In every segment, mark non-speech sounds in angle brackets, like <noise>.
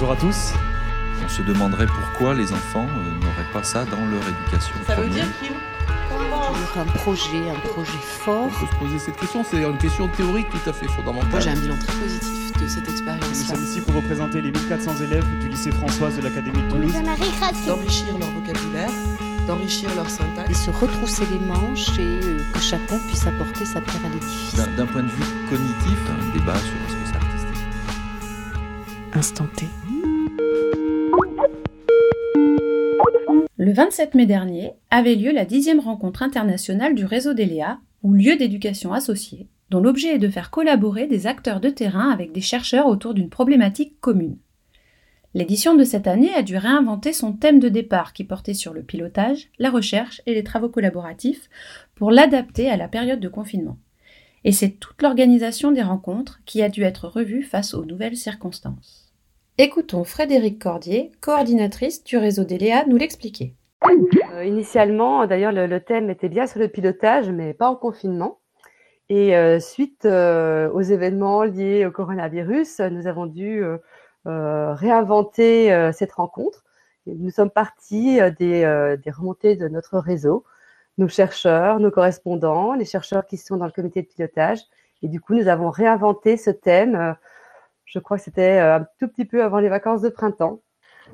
Bonjour à tous. On se demanderait pourquoi les enfants euh, n'auraient pas ça dans leur éducation. Ça veut dire qu'ils un projet, un projet fort. On peut se poser cette question, c'est une question théorique tout à fait fondamentale. Moi, j'ai un bilan très positif de cette Nous expérience-là. sommes ici pour représenter les 1400 élèves du lycée Françoise de l'Académie de Toulouse. d'enrichir leur vocabulaire, d'enrichir leur Et syntaxe. se retrousser les manches et euh, que chacun puisse apporter sa pierre à l'édifice. D'un point de vue cognitif, un débat sur est-ce que c'est artistique. Instant T. Le 27 mai dernier avait lieu la dixième rencontre internationale du réseau d'ELEA, ou lieu d'éducation associé, dont l'objet est de faire collaborer des acteurs de terrain avec des chercheurs autour d'une problématique commune. L'édition de cette année a dû réinventer son thème de départ qui portait sur le pilotage, la recherche et les travaux collaboratifs pour l'adapter à la période de confinement. Et c'est toute l'organisation des rencontres qui a dû être revue face aux nouvelles circonstances. Écoutons Frédéric Cordier, coordinatrice du réseau d'ELEA, nous l'expliquer. Euh, initialement, d'ailleurs, le, thème était bien sur le pilotage, mais pas en confinement. Et euh, suite euh, aux événements liés au coronavirus, nous avons dû réinventer cette rencontre. Nous sommes partis des, des remontées de notre réseau, nos chercheurs, nos correspondants, les chercheurs qui sont dans le comité de pilotage. Et du coup, nous avons réinventé ce thème. je crois que c'était un tout petit peu avant les vacances de printemps.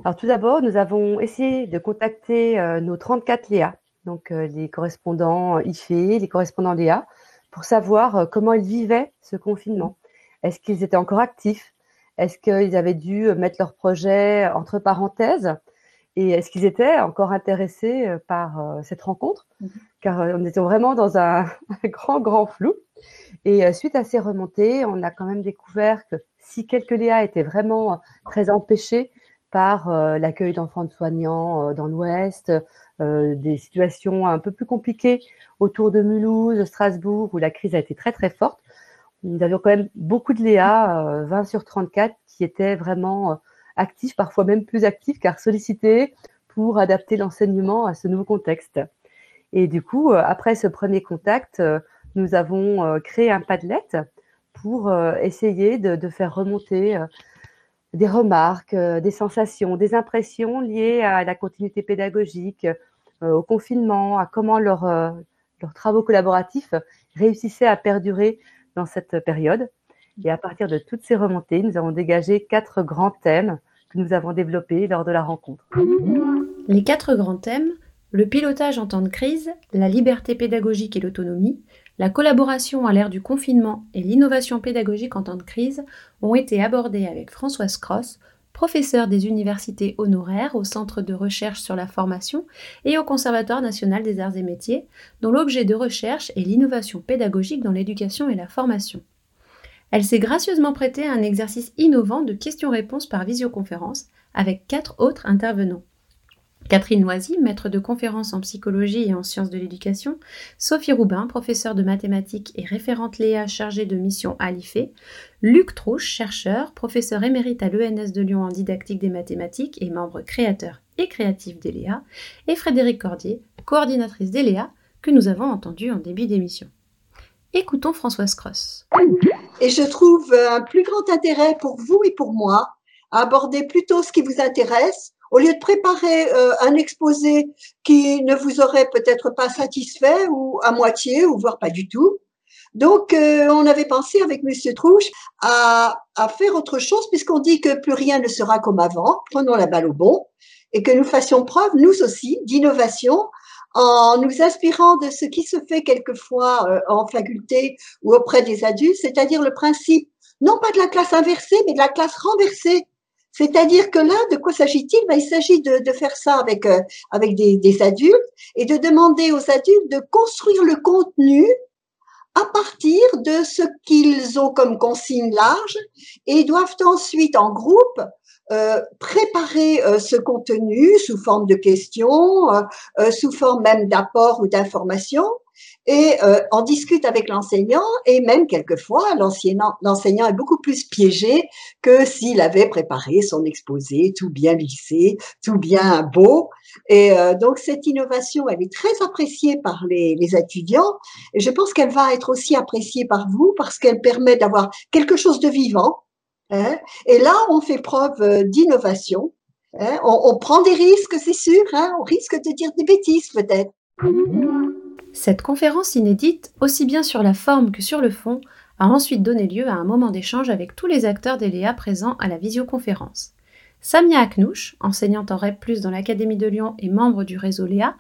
Alors tout d'abord, nous avons essayé de contacter euh, nos 34 Léa, donc euh, les correspondants IFE, les correspondants Léa, pour savoir euh, comment ils vivaient ce confinement. Est-ce qu'ils étaient encore actifs? Est-ce qu'ils avaient dû mettre leur projet entre parenthèses? Et est-ce qu'ils étaient encore intéressés par cette rencontre? Car euh, on était vraiment dans un, <laughs> un grand, grand flou. Et suite à ces remontées, on a quand même découvert que si quelques Léa étaient vraiment très empêchés par euh, l'accueil d'enfants de soignants euh, dans l'Ouest, euh, des situations un peu plus compliquées autour de Mulhouse, Strasbourg, où la crise a été très très forte. Nous avions quand même beaucoup de Léa, euh, 20 sur 34, qui étaient vraiment actifs, parfois même plus actifs, car sollicités pour adapter l'enseignement à ce nouveau contexte. Et du coup, après ce premier contact, nous avons créé un Padlet pour essayer de, de faire remonter des remarques, euh, des sensations, des impressions liées à la continuité pédagogique, euh, au confinement, à comment leurs euh, leurs travaux collaboratifs réussissaient à perdurer dans cette période. Et à partir de toutes ces remontées, nous avons dégagé quatre grands thèmes que nous avons développés lors de la rencontre. Les quatre grands thèmes, le pilotage en temps de crise, la liberté pédagogique et l'autonomie, la collaboration à l'ère du confinement et l'innovation pédagogique en temps de crise, ont été abordés avec Françoise Cross, professeure des universités honoraires au Centre de recherche sur la formation et au Conservatoire national des arts et métiers, dont l'objet de recherche est l'innovation pédagogique dans l'éducation et la formation. Elle s'est gracieusement prêtée à un exercice innovant de questions-réponses par visioconférence avec quatre autres intervenants. Catherine Noisy, maître de conférences en psychologie et en sciences de l'éducation, Sophie Roubin, professeure de mathématiques et référente Léa chargée de mission à l'IFE, Luc Trouche, chercheur, professeur émérite à l'ENS de Lyon en didactique des mathématiques et membre créateur et créatif d'ELEA, et Frédéric Cordier, coordinatrice d'ELEA, que nous avons entendu en début d'émission. Écoutons Françoise Cross. Et je trouve un plus grand intérêt pour vous et pour moi à aborder plutôt ce qui vous intéresse au lieu de préparer euh, un exposé qui ne vous aurait peut-être pas satisfait ou à moitié ou voire pas du tout. Donc, euh, on avait pensé avec Monsieur Trouche à, faire autre chose puisqu'on dit que plus rien ne sera comme avant. Prenons la balle au bon et que nous fassions preuve, nous aussi, d'innovation en nous inspirant de ce qui se fait quelquefois euh, en faculté ou auprès des adultes, c'est-à-dire le principe non pas de la classe inversée, mais de la classe renversée. C'est-à-dire que là, de quoi s'agit-il? Ben, Il s'agit de, faire ça avec, euh, avec des, des, adultes et de demander aux adultes de construire le contenu à partir de ce qu'ils ont comme consigne large et doivent ensuite en groupe euh, préparer euh, ce contenu sous forme de questions, euh, sous forme même d'apports ou d'informations. Et euh, on discute avec l'enseignant et même quelquefois l'enseignant est beaucoup plus piégé que s'il avait préparé son exposé tout bien lissé, tout bien beau. Et euh, donc cette innovation, elle est très appréciée par les, les étudiants. Et je pense qu'elle va être aussi appréciée par vous parce qu'elle permet d'avoir quelque chose de vivant hein. et là, on fait preuve euh, d'innovation. hein. On, prend des risques, c'est sûr. hein. On risque de dire des bêtises peut-être. Cette conférence inédite, aussi bien sur la forme que sur le fond, a ensuite donné lieu à un moment d'échange avec tous les acteurs d'ELEA présents à la visioconférence. Samia Aknouch, enseignante en REP+, dans l'Académie de Lyon et membre du réseau Léa,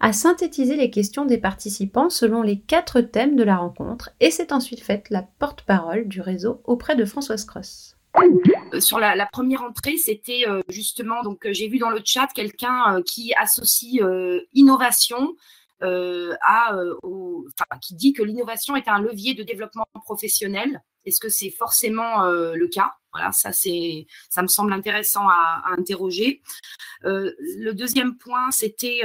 a synthétisé les questions des participants selon les quatre thèmes de la rencontre et s'est ensuite faite la porte-parole du réseau auprès de Françoise Cross. Euh, sur la, première entrée, c'était euh, justement, donc euh, j'ai vu dans le chat quelqu'un qui associe innovation à, enfin, qui dit que l'innovation est un levier de développement professionnel. Est-ce que c'est forcément le cas? Voilà, ça c'est, ça me semble intéressant à, à interroger. Le deuxième point, c'était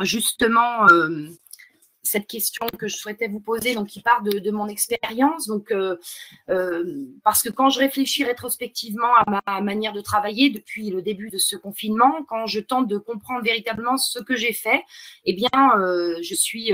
justement euh, cette question que je souhaitais vous poser, donc qui part de, mon expérience. Euh, euh, parce que quand je réfléchis rétrospectivement à ma manière de travailler depuis le début de ce confinement, quand je tente de comprendre véritablement ce que j'ai fait, eh bien, je suis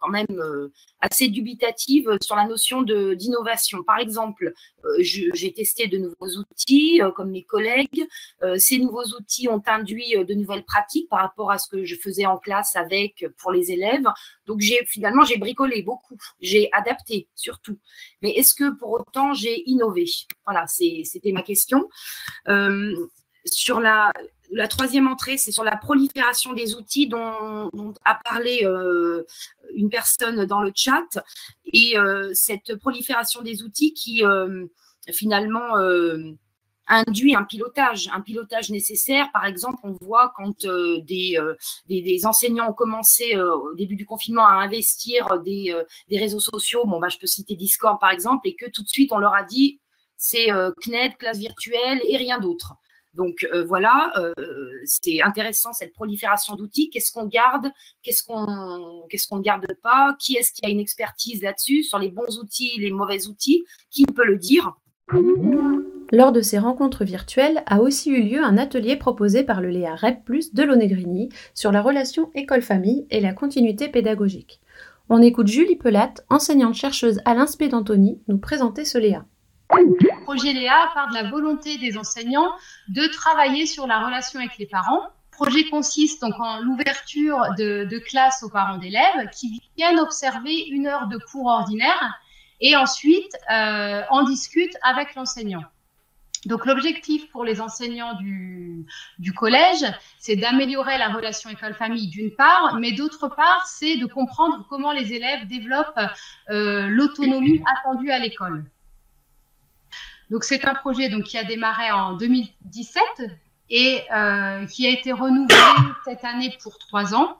quand même assez dubitative sur la notion d'innovation. Par exemple, euh, j'ai testé de nouveaux outils, euh, comme mes collègues. Euh, ces nouveaux outils ont induit de nouvelles pratiques par rapport à ce que je faisais en classe avec pour les élèves. Donc, finalement j'ai bricolé beaucoup, j'ai adapté surtout. Mais est-ce que pour autant j'ai innové? Voilà, c'était ma question. Sur la, la troisième entrée, c'est sur la prolifération des outils dont, a parlé une personne dans le chat. Et euh, cette prolifération des outils qui euh, finalement euh, induit un pilotage, un pilotage nécessaire. Par exemple, on voit quand des, enseignants ont commencé au début du confinement à investir des, réseaux sociaux, bon, bah, je peux citer Discord par exemple, et que tout de suite on leur a dit c'est CNED, classe virtuelle et rien d'autre. Donc euh, voilà, euh, c'est intéressant cette prolifération d'outils. Qu'est-ce qu'on garde? Qu'est-ce qu'on ne garde pas? Qui est-ce qui a une expertise là-dessus sur les bons outils, les mauvais outils? Qui peut le dire? Lors de ces rencontres virtuelles a aussi eu lieu un atelier proposé par le Léa REP+, de Lonegrini sur la relation école-famille et la continuité pédagogique. On écoute Julie Pelatte, enseignante-chercheuse à l'Inspé d'Antony, nous présenter ce Léa. Le projet Léa part de la volonté des enseignants de travailler sur la relation avec les parents. Le projet consiste donc en l'ouverture de, de classes aux parents d'élèves qui viennent observer une heure de cours ordinaire et ensuite euh, en discutent avec l'enseignant. Donc l'objectif pour les enseignants du, collège, c'est d'améliorer la relation école-famille d'une part, mais d'autre part, c'est de comprendre comment les élèves développent euh, l'autonomie attendue à l'école. Donc c'est un projet donc, qui a démarré en 2017 et euh, qui a été renouvelé <coughs> cette année pour trois ans.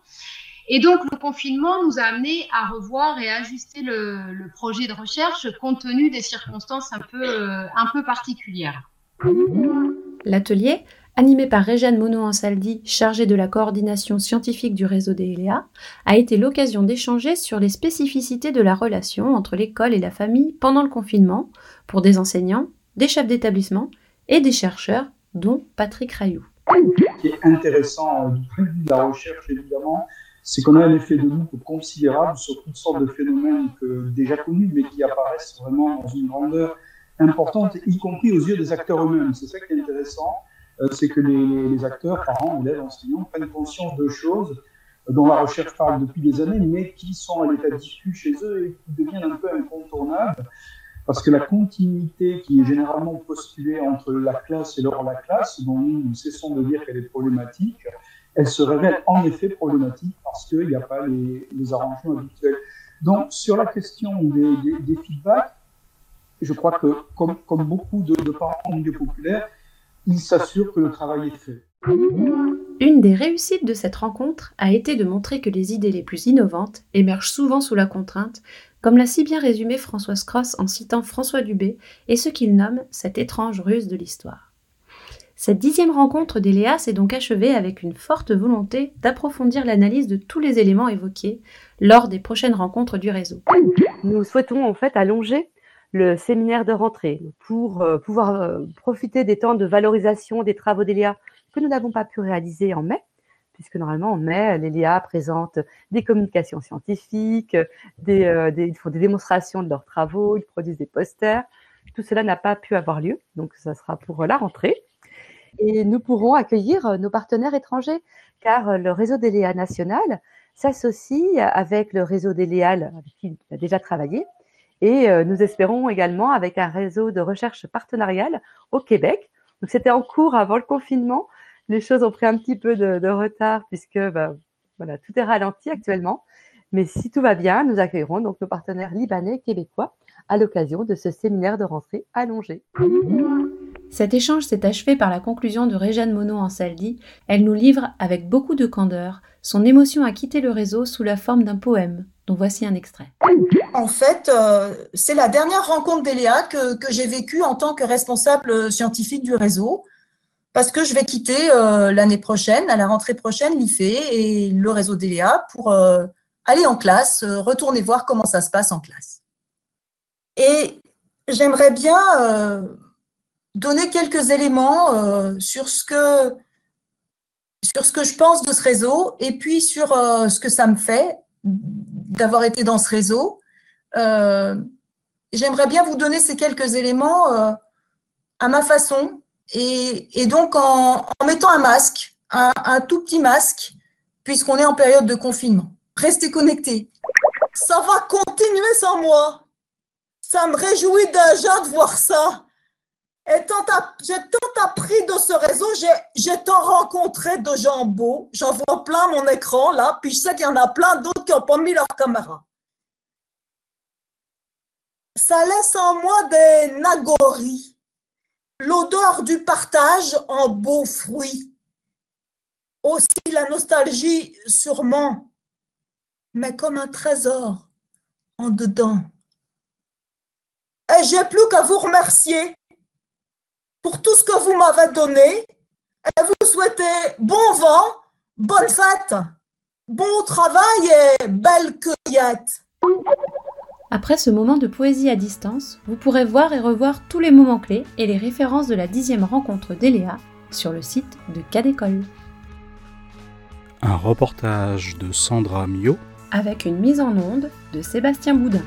Et donc le confinement nous a amené à revoir et à ajuster le, projet de recherche compte tenu des circonstances un peu, euh, un peu particulières. L'atelier, animé par Réjeanne Monod-Ansaldi, chargée de la coordination scientifique du réseau des LEA, a été l'occasion d'échanger sur les spécificités de la relation entre l'école et la famille pendant le confinement pour des enseignants, des chefs d'établissement et des chercheurs, dont Patrick Rayou. Ce qui est intéressant euh, du point de vue de la recherche, évidemment, c'est qu'on a un effet de loupe considérable sur toutes sortes de phénomènes déjà connus, mais qui apparaissent vraiment dans une grandeur importante, y compris aux yeux des acteurs eux-mêmes. C'est ça qui est intéressant, euh, c'est que les, les, acteurs, parents, élèves, enseignants, prennent conscience de choses dont la recherche parle depuis des années, mais qui sont à l'état diffus chez eux et qui deviennent un peu incontournables. Parce que la continuité qui est généralement postulée entre la classe et l'hors la classe, dont nous cessons de dire qu'elle est problématique, elle se révèle en effet problématique parce qu'il n'y a pas les, arrangements habituels. Donc, sur la question des, feedbacks, je crois que, comme, comme beaucoup de, de parents en milieu populaire, ils s'assurent que le travail est fait. Une des réussites de cette rencontre a été de montrer que les idées les plus innovantes émergent souvent sous la contrainte, comme l'a si bien résumé Françoise Cross en citant François Dubé et ce qu'il nomme cette étrange ruse de l'histoire. Cette dixième rencontre des Léa s'est donc achevée avec une forte volonté d'approfondir l'analyse de tous les éléments évoqués lors des prochaines rencontres du réseau. Nous souhaitons en fait allonger le séminaire de rentrée pour euh, pouvoir euh, profiter des temps de valorisation des travaux d'Eléa que nous n'avons pas pu réaliser en mai, puisque normalement en mai, l'Eléa présente des communications scientifiques, euh, ils font des démonstrations de leurs travaux, ils produisent des posters. Tout cela n'a pas pu avoir lieu, donc ça sera pour la rentrée. Et nous pourrons accueillir nos partenaires étrangers, car le réseau des Léa national s'associe avec le réseau des Léal avec qui il a déjà travaillé. Et euh, nous espérons également avec un réseau de recherche partenariale au Québec. Donc c'était en cours avant le confinement. Les choses ont pris un petit peu de, retard puisque bah, voilà, tout est ralenti actuellement. Mais si tout va bien, nous accueillerons donc nos partenaires libanais et québécois à l'occasion de ce séminaire de rentrée allongé. Cet échange s'est achevé par la conclusion de Réjeanne Monod en Saldi. Elle nous livre avec beaucoup de candeur son émotion à quitter le réseau sous la forme d'un poème, dont voici un extrait. En fait, euh, c'est la dernière rencontre d'Eléa que, que j'ai vécue en tant que responsable scientifique du réseau, parce que je vais quitter euh, l'année prochaine, à la rentrée prochaine, l'IFE et le réseau d'Eléa pour euh, aller en classe, retourner voir comment ça se passe en classe. Et j'aimerais bien donner quelques éléments euh, sur ce que sur ce que je pense de ce réseau et puis sur euh, ce que ça me fait d'avoir été dans ce réseau. Euh, j'aimerais bien vous donner ces quelques éléments à ma façon et, donc en, mettant un masque, un, tout petit masque, puisqu'on est en période de confinement. Restez connectés. Ça va continuer sans moi. Ça me réjouit déjà de voir ça. Et j'ai tant appris de ce réseau, j'ai tant rencontré de gens beaux. J'en vois plein mon écran là, puis je sais qu'il y en a plein d'autres qui n'ont pas mis leur caméra. Ça laisse en moi des nagories, l'odeur du partage en beaux fruits. Aussi la nostalgie, sûrement, mais comme un trésor en dedans. Et j'ai plus qu'à vous remercier pour tout ce que vous m'avez donné et vous souhaitez bon vent, bonne fête, bon travail et belle cueillette. Après ce moment de poésie à distance, vous pourrez voir et revoir tous les moments clés et les références de la dixième rencontre d'Eléa sur le site de Cadécole. Un reportage de Sandra Mio avec une mise en onde de Sébastien Boudin.